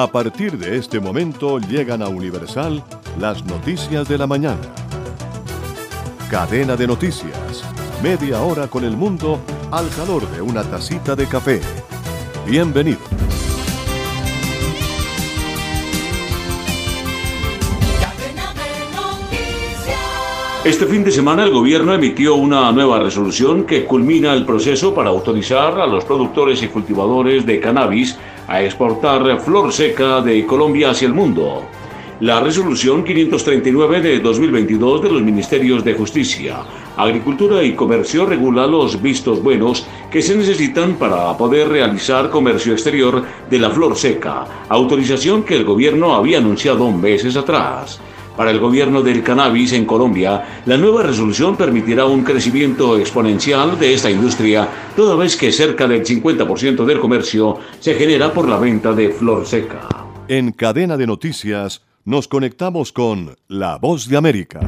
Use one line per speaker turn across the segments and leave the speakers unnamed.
A partir de este momento llegan a Universal las noticias de la mañana. Cadena de noticias. Media hora con el mundo al calor de una tacita de café. Bienvenido.
Este fin de semana el gobierno emitió una nueva resolución que culmina el proceso para autorizar a los productores y cultivadores de cannabis a exportar flor seca de Colombia hacia el mundo. La resolución 539 de 2022 de los Ministerios de Justicia, Agricultura y Comercio regula los vistos buenos que se necesitan para poder realizar comercio exterior de la flor seca, autorización que el gobierno había anunciado meses atrás. Para el gobierno del cannabis en Colombia, la nueva resolución permitirá un crecimiento exponencial de esta industria, toda vez que cerca del 50% del comercio se genera por la venta de flor seca.
En cadena de noticias, nos conectamos con La Voz de América.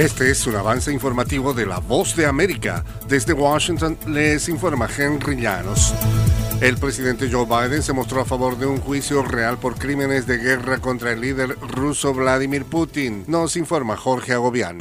Este es un avance informativo de La Voz de América. Desde Washington les informa Henry Llanos. El presidente Joe Biden se mostró a favor de un juicio real por crímenes de guerra contra el líder ruso Vladimir Putin. Nos informa Jorge Agobián.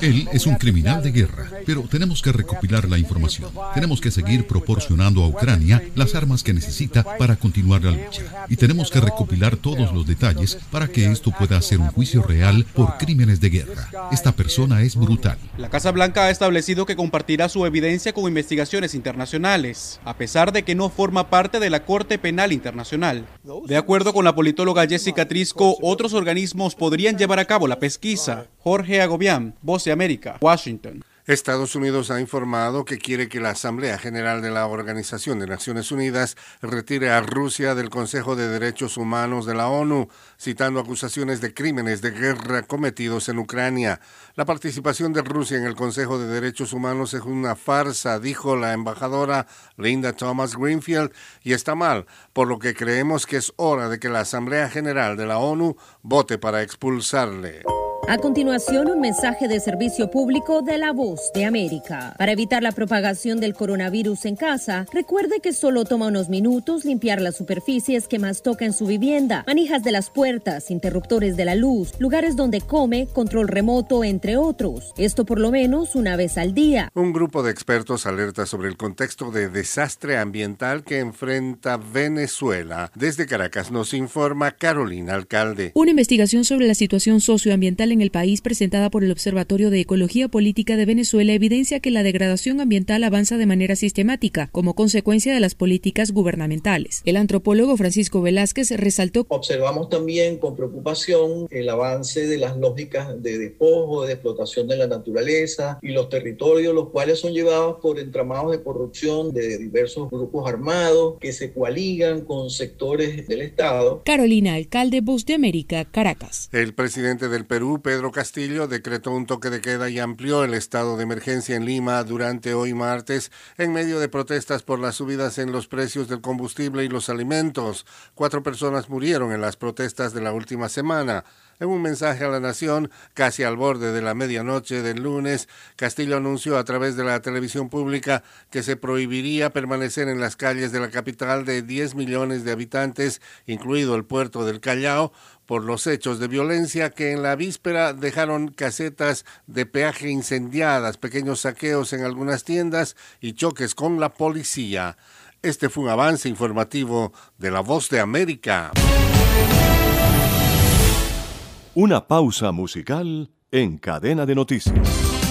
Él es un criminal de guerra, pero tenemos que recopilar la información. Tenemos que seguir proporcionando a Ucrania las armas que necesita para continuar la lucha. Y tenemos que recopilar todos los detalles para que esto pueda ser un juicio real por crímenes de guerra. Esta persona es brutal.
La Casa Blanca ha establecido que compartirá su evidencia con investigaciones internacionales, a pesar de que no forma parte de la Corte Penal Internacional. De acuerdo con la politóloga Jessica Trisco, otros organismos podrían llevar a cabo la pesquisa. Jorge Agobián, Voz de América, Washington.
Estados Unidos ha informado que quiere que la Asamblea General de la Organización de Naciones Unidas retire a Rusia del Consejo de Derechos Humanos de la ONU, citando acusaciones de crímenes de guerra cometidos en Ucrania. La participación de Rusia en el Consejo de Derechos Humanos es una farsa, dijo la embajadora Linda Thomas Greenfield, y está mal, por lo que creemos que es hora de que la Asamblea General de la ONU vote para expulsarle.
A continuación, un mensaje de servicio público de la voz de América. Para evitar la propagación del coronavirus en casa, recuerde que solo toma unos minutos limpiar las superficies que más toca en su vivienda, manijas de las puertas, interruptores de la luz, lugares donde come, control remoto, entre otros. Esto por lo menos una vez al día.
Un grupo de expertos alerta sobre el contexto de desastre ambiental que enfrenta Venezuela. Desde Caracas nos informa Carolina Alcalde.
Una investigación sobre la situación socioambiental en el país presentada por el Observatorio de Ecología Política de Venezuela evidencia que la degradación ambiental avanza de manera sistemática como consecuencia de las políticas gubernamentales. El antropólogo Francisco Velázquez resaltó
Observamos también con preocupación el avance de las lógicas de despojo, de explotación de la naturaleza y los territorios, los cuales son llevados por entramados de corrupción de diversos grupos armados que se coaligan con sectores del Estado.
Carolina Alcalde, Voz de América, Caracas.
El presidente del Perú, Pedro Castillo decretó un toque de queda y amplió el estado de emergencia en Lima durante hoy martes en medio de protestas por las subidas en los precios del combustible y los alimentos. Cuatro personas murieron en las protestas de la última semana. En un mensaje a la nación, casi al borde de la medianoche del lunes, Castillo anunció a través de la televisión pública que se prohibiría permanecer en las calles de la capital de 10 millones de habitantes, incluido el puerto del Callao, por los hechos de violencia que en la víspera dejaron casetas de peaje incendiadas, pequeños saqueos en algunas tiendas y choques con la policía. Este fue un avance informativo de La Voz de América.
Una pausa musical en cadena de noticias.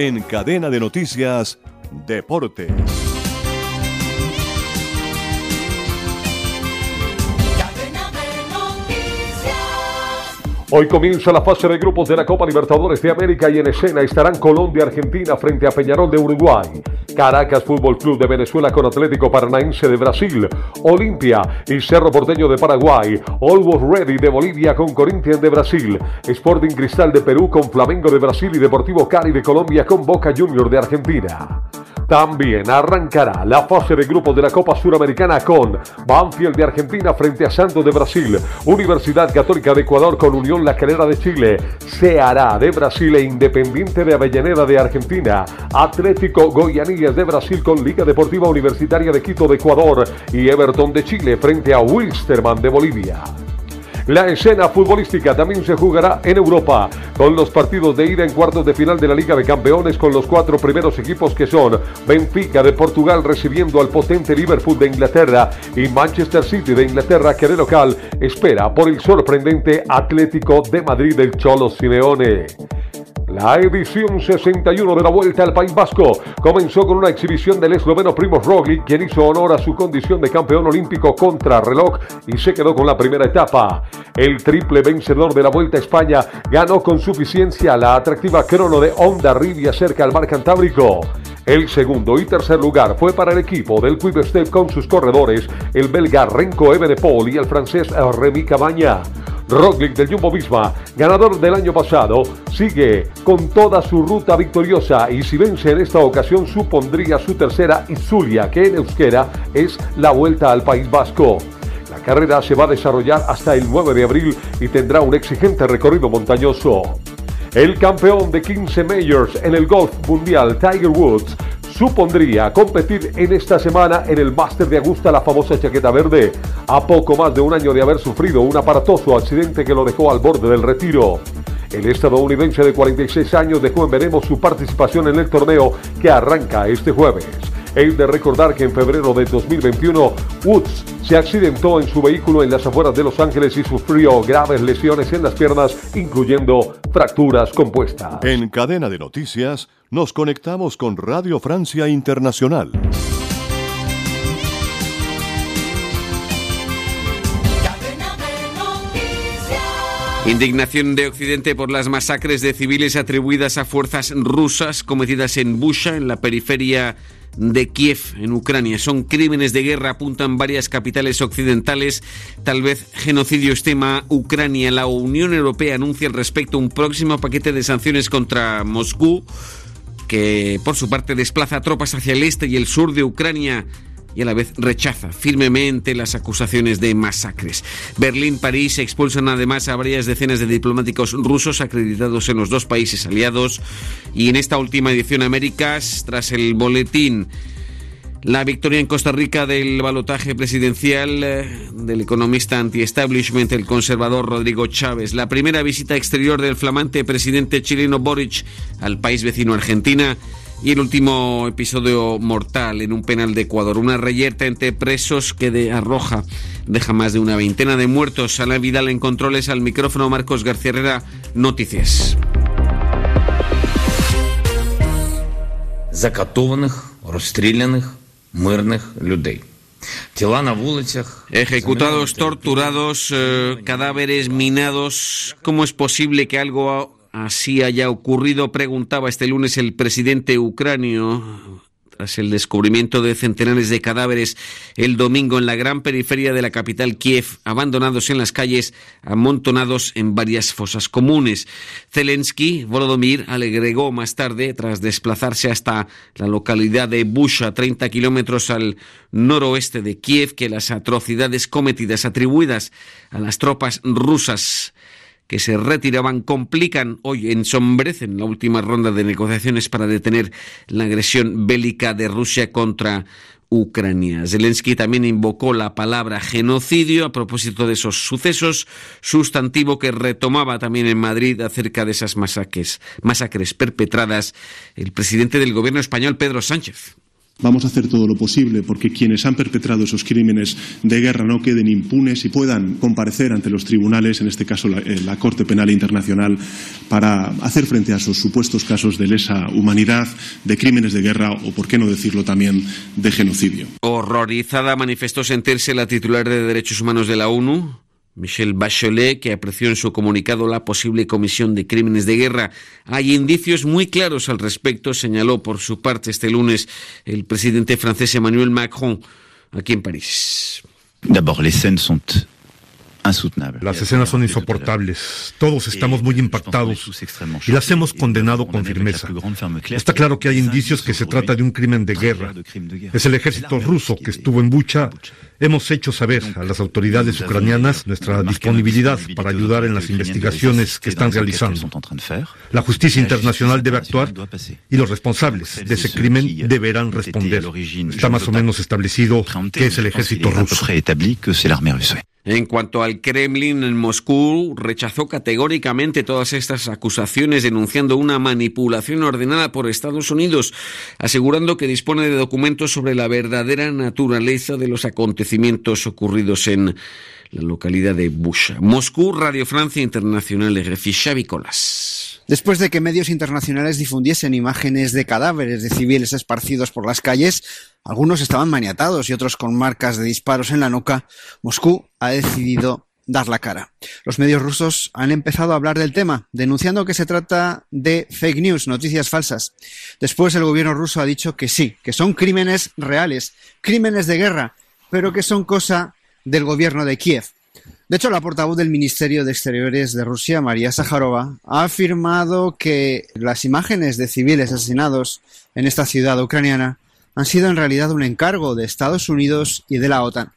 En cadena de noticias, Deportes.
Hoy comienza la fase de grupos de la Copa Libertadores de América y en escena estarán Colombia Argentina frente a Peñarol de Uruguay, Caracas Fútbol Club de Venezuela con Atlético Paranaense de Brasil, Olimpia y Cerro Porteño de Paraguay, Always Ready de Bolivia con Corinthians de Brasil, Sporting Cristal de Perú con Flamengo de Brasil y Deportivo Cali de Colombia con Boca Junior de Argentina. También arrancará la fase de grupos de la Copa Suramericana con Banfield de Argentina frente a Santos de Brasil, Universidad Católica de Ecuador con Unión La Calera de Chile, Ceará de Brasil e Independiente de Avellaneda de Argentina, Atlético Goianíes de Brasil con Liga Deportiva Universitaria de Quito de Ecuador y Everton de Chile frente a Wilstermann de Bolivia. La escena futbolística también se jugará en Europa, con los partidos de ida en cuartos de final de la Liga de Campeones con los cuatro primeros equipos que son Benfica de Portugal recibiendo al potente Liverpool de Inglaterra y Manchester City de Inglaterra que de local espera por el sorprendente Atlético de Madrid del Cholo Simeone. La edición 61 de la Vuelta al País Vasco comenzó con una exhibición del esloveno Primoz Roglic, quien hizo honor a su condición de campeón olímpico contra reloj y se quedó con la primera etapa. El triple vencedor de la Vuelta a España ganó con suficiencia la atractiva crono de Honda Rivia cerca al mar Cantábrico. El segundo y tercer lugar fue para el equipo del Quick Step con sus corredores, el belga Renko Evenepoel y el francés Remy Cabaña. Roglic del Jumbo Visma, ganador del año pasado, sigue con toda su ruta victoriosa y si vence en esta ocasión supondría su tercera Izulia, que en euskera es la vuelta al País Vasco. La carrera se va a desarrollar hasta el 9 de abril y tendrá un exigente recorrido montañoso. El campeón de 15 Majors en el golf mundial, Tiger Woods, supondría competir en esta semana en el Máster de Augusta, la famosa chaqueta verde, a poco más de un año de haber sufrido un aparatoso accidente que lo dejó al borde del retiro. El estadounidense de 46 años dejó en veremos su participación en el torneo que arranca este jueves. Es de recordar que en febrero de 2021 Woods se accidentó en su vehículo en las afueras de Los Ángeles y sufrió graves lesiones en las piernas, incluyendo fracturas compuestas.
En cadena de noticias, nos conectamos con Radio Francia Internacional.
Indignación de Occidente por las masacres de civiles atribuidas a fuerzas rusas cometidas en Busha, en la periferia de Kiev, en Ucrania. Son crímenes de guerra, apuntan varias capitales occidentales. Tal vez genocidio tema Ucrania. La Unión Europea anuncia al respecto un próximo paquete de sanciones contra Moscú, que por su parte desplaza tropas hacia el este y el sur de Ucrania y a la vez rechaza firmemente las acusaciones de masacres. Berlín, París expulsan además a varias decenas de diplomáticos rusos acreditados en los dos países aliados y en esta última edición Américas, tras el boletín la victoria en Costa Rica del balotaje presidencial eh, del economista anti-establishment, el conservador Rodrigo Chávez. La primera visita exterior del flamante presidente chileno Boric al país vecino Argentina y el último episodio mortal en un penal de Ecuador. Una reyerta entre presos que de arroja deja más de una veintena de muertos. Ana Vidal en controles al micrófono Marcos García Herrera, Noticias. Ejecutados, torturados, eh, cadáveres minados. ¿Cómo es posible que algo así haya ocurrido, preguntaba este lunes el presidente ucranio tras el descubrimiento de centenares de cadáveres el domingo en la gran periferia de la capital Kiev, abandonados en las calles, amontonados en varias fosas comunes. Zelensky, Volodymyr, agregó más tarde, tras desplazarse hasta la localidad de Busha, 30 kilómetros al noroeste de Kiev, que las atrocidades cometidas atribuidas a las tropas rusas que se retiraban complican hoy, ensombrecen la última ronda de negociaciones para detener la agresión bélica de Rusia contra Ucrania. Zelensky también invocó la palabra genocidio a propósito de esos sucesos, sustantivo que retomaba también en Madrid acerca de esas masacres, masacres perpetradas el presidente del gobierno español, Pedro Sánchez.
Vamos a hacer todo lo posible porque quienes han perpetrado esos crímenes de guerra no queden impunes y puedan comparecer ante los tribunales, en este caso la, eh, la Corte Penal Internacional, para hacer frente a esos supuestos casos de lesa humanidad, de crímenes de guerra o, por qué no decirlo también, de genocidio.
Horrorizada manifestó sentirse la titular de Derechos Humanos de la ONU, Michelle Bachelet, que apreció en su comunicado la posible comisión de crímenes de guerra. Hay indicios muy claros al respecto, señaló por su parte este lunes el presidente francés Emmanuel Macron aquí en París.
D'abord, les scènes sont
las escenas son insoportables. Todos estamos muy impactados y las hemos condenado con firmeza. Está claro que hay indicios que se trata de un crimen de guerra. Es el ejército ruso que estuvo en Bucha. Hemos hecho saber a las autoridades ucranianas nuestra disponibilidad para ayudar en las investigaciones que están realizando. La justicia internacional debe actuar y los responsables de ese crimen deberán responder. Está más o menos establecido que es el ejército ruso.
En cuanto al Kremlin en Moscú, rechazó categóricamente todas estas acusaciones, denunciando una manipulación ordenada por Estados Unidos, asegurando que dispone de documentos sobre la verdadera naturaleza de los acontecimientos ocurridos en la localidad de Busha. Moscú, Radio Francia Internacional, RFI, Xavi Colas.
Después de que medios internacionales difundiesen imágenes de cadáveres de civiles esparcidos por las calles, algunos estaban maniatados y otros con marcas de disparos en la nuca, Moscú ha decidido dar la cara. Los medios rusos han empezado a hablar del tema, denunciando que se trata de fake news, noticias falsas. Después el gobierno ruso ha dicho que sí, que son crímenes reales, crímenes de guerra, pero que son cosa del gobierno de Kiev. De hecho, la portavoz del Ministerio de Exteriores de Rusia, María Sajarova, ha afirmado que las imágenes de civiles asesinados en esta ciudad ucraniana han sido en realidad un encargo de Estados Unidos y de la OTAN.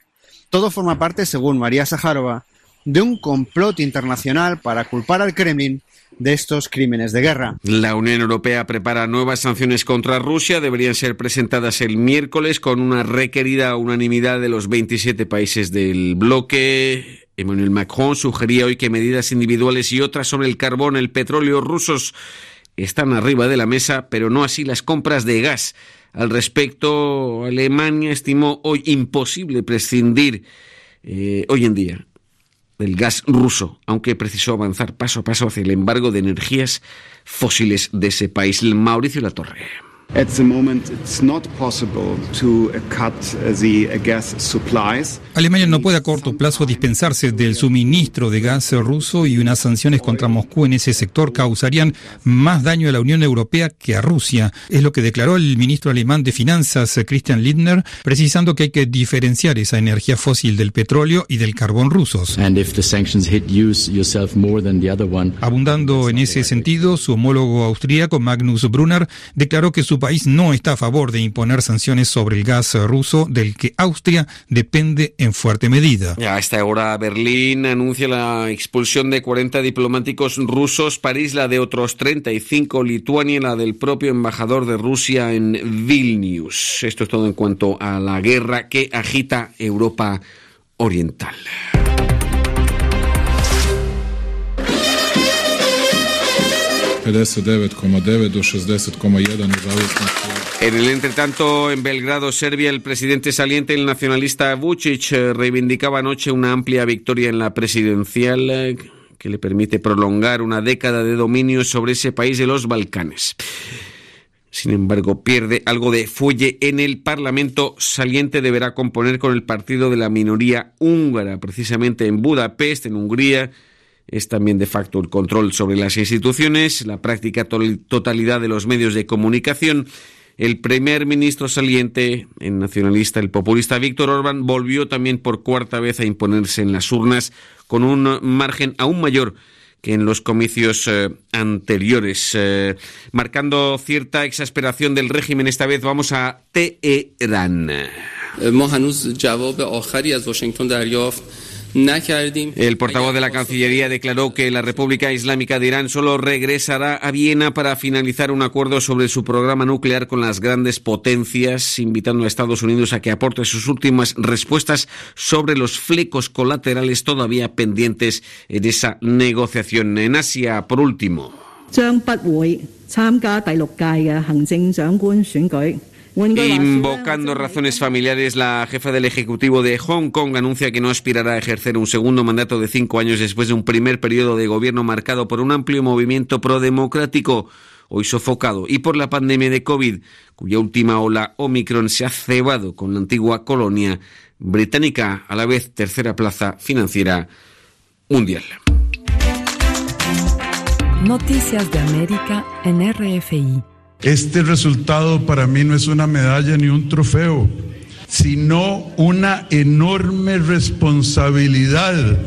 Todo forma parte, según María Sajarova, de un complot internacional para culpar al Kremlin de estos crímenes de guerra.
La Unión Europea prepara nuevas sanciones contra Rusia. Deberían ser presentadas el miércoles con una requerida unanimidad de los 27 países del bloque. Emmanuel Macron sugería hoy que medidas individuales y otras sobre el carbón, el petróleo rusos están arriba de la mesa, pero no así las compras de gas. Al respecto, Alemania estimó hoy imposible prescindir eh, hoy en día del gas ruso, aunque precisó avanzar paso a paso hacia el embargo de energías fósiles de ese país. Mauricio Latorre.
At the moment, it's not possible to cut the gas supplies.
Alemania no puede a corto plazo dispensarse del suministro de gas ruso y unas sanciones contra Moscú en ese sector causarían más daño a la Unión Europea que a Rusia. Es lo que declaró el ministro alemán de Finanzas, Christian Lindner, precisando que hay que diferenciar esa energía fósil del petróleo y del carbón rusos. Abundando en ese sentido, su homólogo austríaco, Magnus Brunner, declaró que su país no está a favor de imponer sanciones sobre el gas ruso, del que Austria depende en fuerte medida.
A esta hora Berlín anuncia la expulsión de 40 diplomáticos rusos, París la de otros 35, Lituania la del propio embajador de Rusia en Vilnius. Esto es todo en cuanto a la guerra que agita Europa Oriental. En el entretanto, en Belgrado, Serbia, el presidente saliente, el nacionalista Vucic, eh, reivindicaba anoche una amplia victoria en la presidencial eh, que le permite prolongar una década de dominio sobre ese país de los Balcanes. Sin embargo, pierde algo de fuelle en el Parlamento saliente. Deberá componer con el partido de la minoría húngara, precisamente en Budapest, en Hungría es también de facto el control sobre las instituciones, la práctica totalidad de los medios de comunicación. El primer ministro saliente, el nacionalista, el populista Víctor Orbán, volvió también por cuarta vez a imponerse en las urnas con un margen aún mayor que en los comicios eh, anteriores, eh, marcando cierta exasperación del régimen. Esta vez vamos a Teherán. El portavoz de la Cancillería declaró que la República Islámica de Irán solo regresará a Viena para finalizar un acuerdo sobre su programa nuclear con las grandes potencias, invitando a Estados Unidos a que aporte sus últimas respuestas sobre los flecos colaterales todavía pendientes en esa negociación. En Asia, por último. Invocando razones familiares, la jefa del Ejecutivo de Hong Kong anuncia que no aspirará a ejercer un segundo mandato de cinco años después de un primer periodo de gobierno marcado por un amplio movimiento pro-democrático, hoy sofocado, y por la pandemia de COVID, cuya última ola Omicron se ha cebado con la antigua colonia británica, a la vez tercera plaza financiera mundial.
Noticias de América en RFI.
Este resultado para mí no es una medalla ni un trofeo, sino una enorme responsabilidad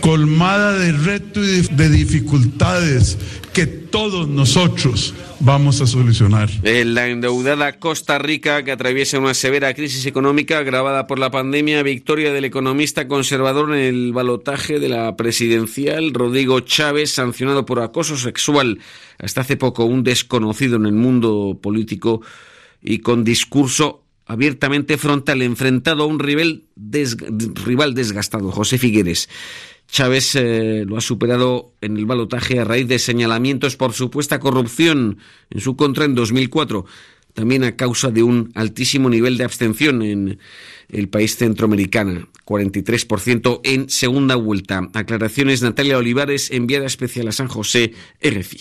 colmada de retos y de dificultades que todos nosotros vamos a solucionar.
La endeudada Costa Rica, que atraviesa una severa crisis económica agravada por la pandemia, victoria del economista conservador en el balotaje de la presidencial, Rodrigo Chávez, sancionado por acoso sexual hasta hace poco un desconocido en el mundo político y con discurso abiertamente frontal, enfrentado a un rival, rival desgastado, José Figueres. Chávez eh, lo ha superado en el balotaje a raíz de señalamientos por supuesta corrupción en su contra en 2004, también a causa de un altísimo nivel de abstención en el país centroamericano. 43% en segunda vuelta. Aclaraciones Natalia Olivares, enviada especial a San José, RFI.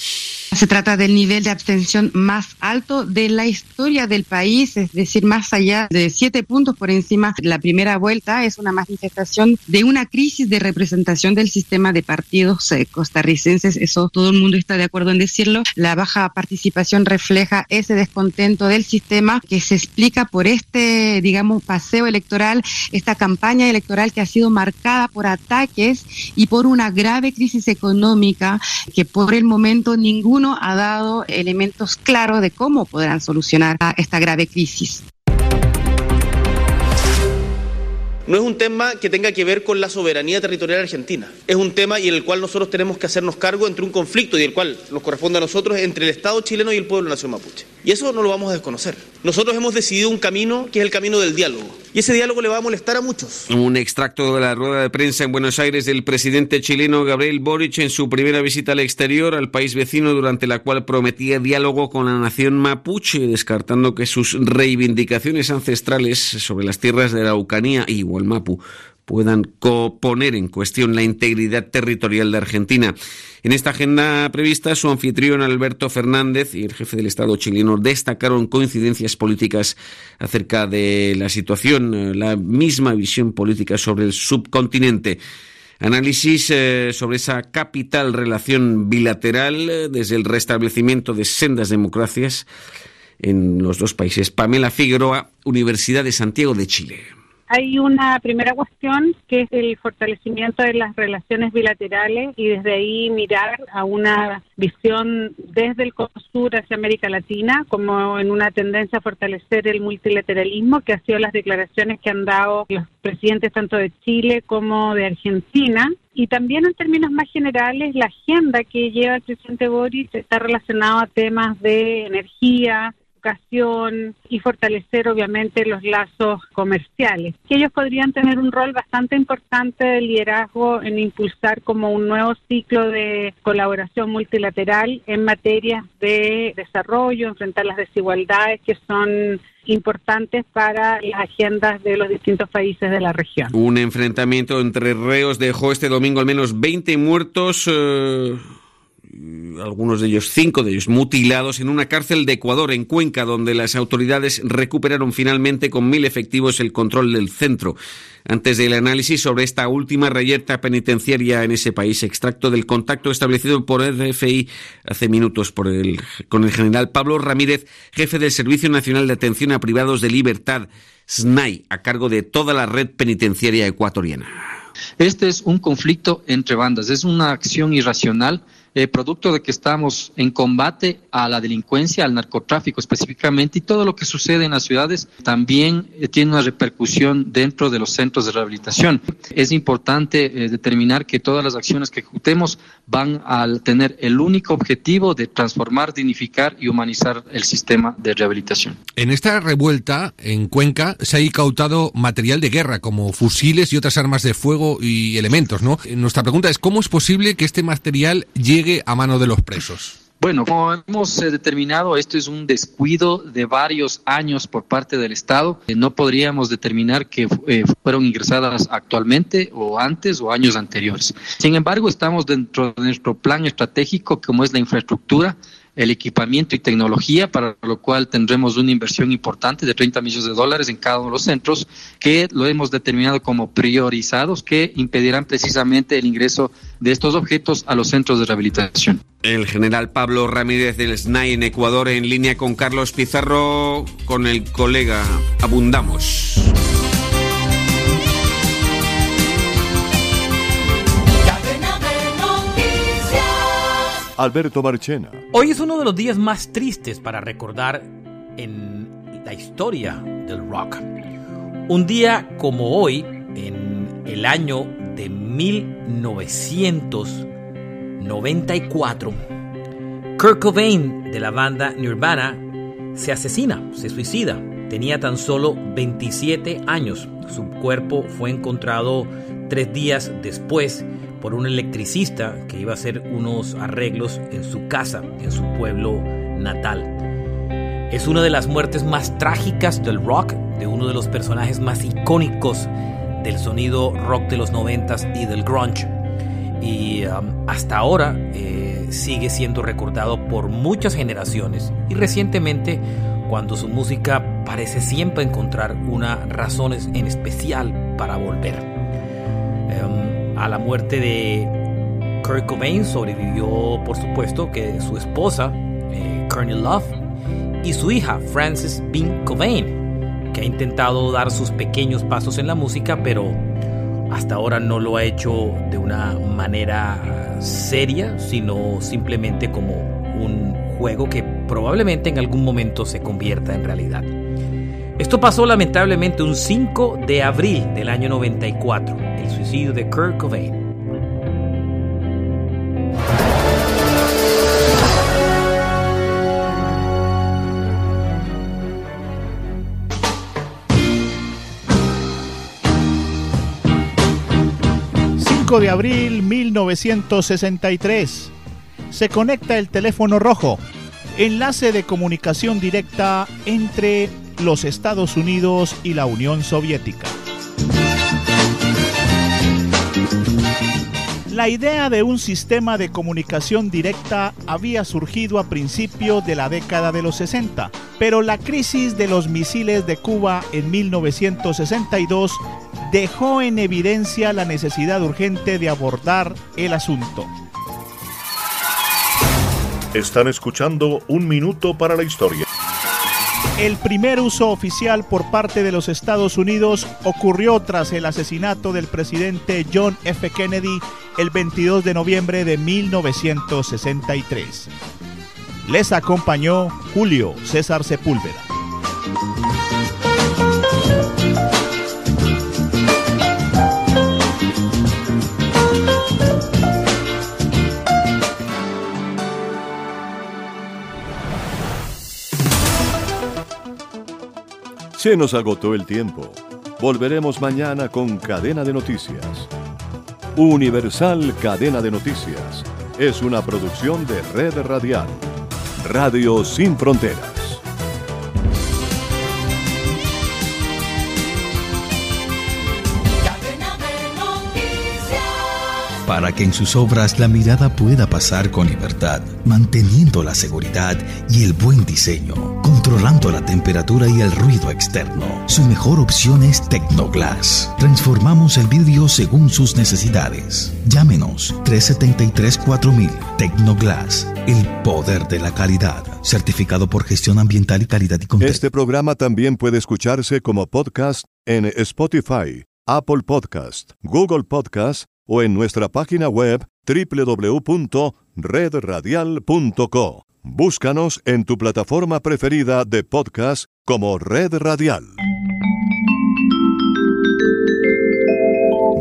Se trata del nivel de abstención más alto de la historia del país, es decir, más allá de siete puntos por encima la primera vuelta. Es una manifestación de una crisis de representación del sistema de partidos eh, costarricenses. Eso todo el mundo está de acuerdo en decirlo. La baja participación refleja ese descontento del sistema que se explica por este, digamos, paseo electoral, esta campaña electoral que ha sido marcada por ataques y por una grave crisis económica que por el momento ninguno ha dado elementos claros de cómo podrán solucionar esta grave crisis.
No es un tema que tenga que ver con la soberanía territorial argentina. Es un tema y en el cual nosotros tenemos que hacernos cargo entre un conflicto y el cual nos corresponde a nosotros entre el Estado chileno y el pueblo nación mapuche. Y eso no lo vamos a desconocer. Nosotros hemos decidido un camino que es el camino del diálogo. Y ese diálogo le va a molestar a muchos.
Un extracto de la rueda de prensa en Buenos Aires del presidente chileno Gabriel Boric en su primera visita al exterior al país vecino durante la cual prometía diálogo con la nación mapuche, descartando que sus reivindicaciones ancestrales sobre las tierras de la Araucanía y Mapu puedan poner en cuestión la integridad territorial de Argentina. En esta agenda prevista, su anfitrión Alberto Fernández y el jefe del Estado chileno destacaron coincidencias políticas acerca de la situación, la misma visión política sobre el subcontinente. Análisis eh, sobre esa capital relación bilateral eh, desde el restablecimiento de sendas democracias en los dos países. Pamela Figueroa, Universidad de Santiago de Chile.
Hay una primera cuestión que es el fortalecimiento de las relaciones bilaterales y desde ahí mirar a una visión desde el sur hacia América Latina como en una tendencia a fortalecer el multilateralismo que ha sido las declaraciones que han dado los presidentes tanto de Chile como de Argentina. Y también en términos más generales la agenda que lleva el presidente Boris está relacionada a temas de energía, educación y fortalecer obviamente los lazos comerciales. Que ellos podrían tener un rol bastante importante de liderazgo en impulsar como un nuevo ciclo de colaboración multilateral en materia de desarrollo, enfrentar las desigualdades que son importantes para las agendas de los distintos países de la región.
Un enfrentamiento entre reos dejó este domingo al menos 20 muertos. Eh, algunos de ellos, cinco de ellos, mutilados en una cárcel de Ecuador, en Cuenca, donde las autoridades recuperaron finalmente con mil efectivos el control del centro. Antes del análisis sobre esta última reyerta penitenciaria en ese país, extracto del contacto establecido por RFI hace minutos por el, con el general Pablo Ramírez, jefe del Servicio Nacional de Atención a Privados de Libertad, SNAI, a cargo de toda la red penitenciaria ecuatoriana.
Este es un conflicto entre bandas, es una acción irracional eh, producto de que estamos en combate a la delincuencia, al narcotráfico específicamente, y todo lo que sucede en las ciudades también eh, tiene una repercusión dentro de los centros de rehabilitación. Es importante eh, determinar que todas las acciones que ejecutemos van a tener el único objetivo de transformar, dignificar y humanizar el sistema de rehabilitación.
En esta revuelta en Cuenca se ha incautado material de guerra como fusiles y otras armas de fuego y elementos, ¿no? Nuestra pregunta es cómo es posible que este material llegue a mano de los presos?
Bueno, como hemos eh, determinado, esto es un descuido de varios años por parte del Estado. Eh, no podríamos determinar que eh, fueron ingresadas actualmente o antes o años anteriores. Sin embargo, estamos dentro de nuestro plan estratégico, como es la infraestructura, el equipamiento y tecnología, para lo cual tendremos una inversión importante de 30 millones de dólares en cada uno de los centros, que lo hemos determinado como priorizados, que impedirán precisamente el ingreso de estos objetos a los centros de rehabilitación.
El general Pablo Ramírez del SNAI en Ecuador en línea con Carlos Pizarro, con el colega Abundamos.
Alberto Marchena.
Hoy es uno de los días más tristes para recordar en la historia del rock. Un día como hoy, en el año de 1994, Kurt Cobain de la banda Nirvana se asesina, se suicida. Tenía tan solo 27 años. Su cuerpo fue encontrado tres días después por un electricista que iba a hacer unos arreglos en su casa, en su pueblo natal. Es una de las muertes más trágicas del rock, de uno de los personajes más icónicos del sonido rock de los noventas y del grunge. Y um, hasta ahora eh, sigue siendo recordado por muchas generaciones y recientemente cuando su música parece siempre encontrar una razón en especial para volver. Um, a la muerte de Kurt Cobain sobrevivió, por supuesto, que su esposa, eh, Courtney Love, y su hija, Frances Bean Cobain, que ha intentado dar sus pequeños pasos en la música, pero hasta ahora no lo ha hecho de una manera seria, sino simplemente como un juego que probablemente en algún momento se convierta en realidad. Esto pasó lamentablemente un 5 de abril del año 94, el suicidio de Kurt Cobain.
de abril 1963. Se conecta el teléfono rojo, enlace de comunicación directa entre los Estados Unidos y la Unión Soviética. La idea de un sistema de comunicación directa había surgido a principios de la década de los 60, pero la crisis de los misiles de Cuba en 1962 dejó en evidencia la necesidad urgente de abordar el asunto.
Están escuchando Un Minuto para la Historia.
El primer uso oficial por parte de los Estados Unidos ocurrió tras el asesinato del presidente John F. Kennedy el 22 de noviembre de 1963. Les acompañó Julio César Sepúlveda.
'Se nos agotó el tiempo. Volveremos mañana con Cadena de Noticias. Universal Cadena de Noticias es una producción de Red Radial. Radio Sin Fronteras.
para que en sus obras la mirada pueda pasar con libertad, manteniendo la seguridad y el buen diseño, controlando la temperatura y el ruido externo. Su mejor opción es Tecnoglass. Transformamos el vidrio según sus necesidades. Llámenos 373-4000 Tecnoglass, el poder de la calidad. Certificado por gestión ambiental y calidad y contexto.
Este programa también puede escucharse como podcast en Spotify, Apple Podcast, Google Podcast o en nuestra página web www.redradial.co. Búscanos en tu plataforma preferida de podcast como Red Radial.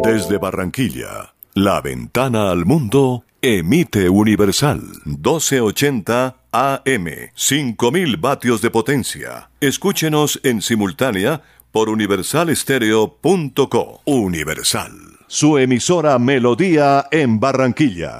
Desde Barranquilla, la ventana al mundo emite Universal 1280 AM, 5000 vatios de potencia. Escúchenos en simultánea por universalestereo.co. Universal su emisora Melodía en Barranquilla.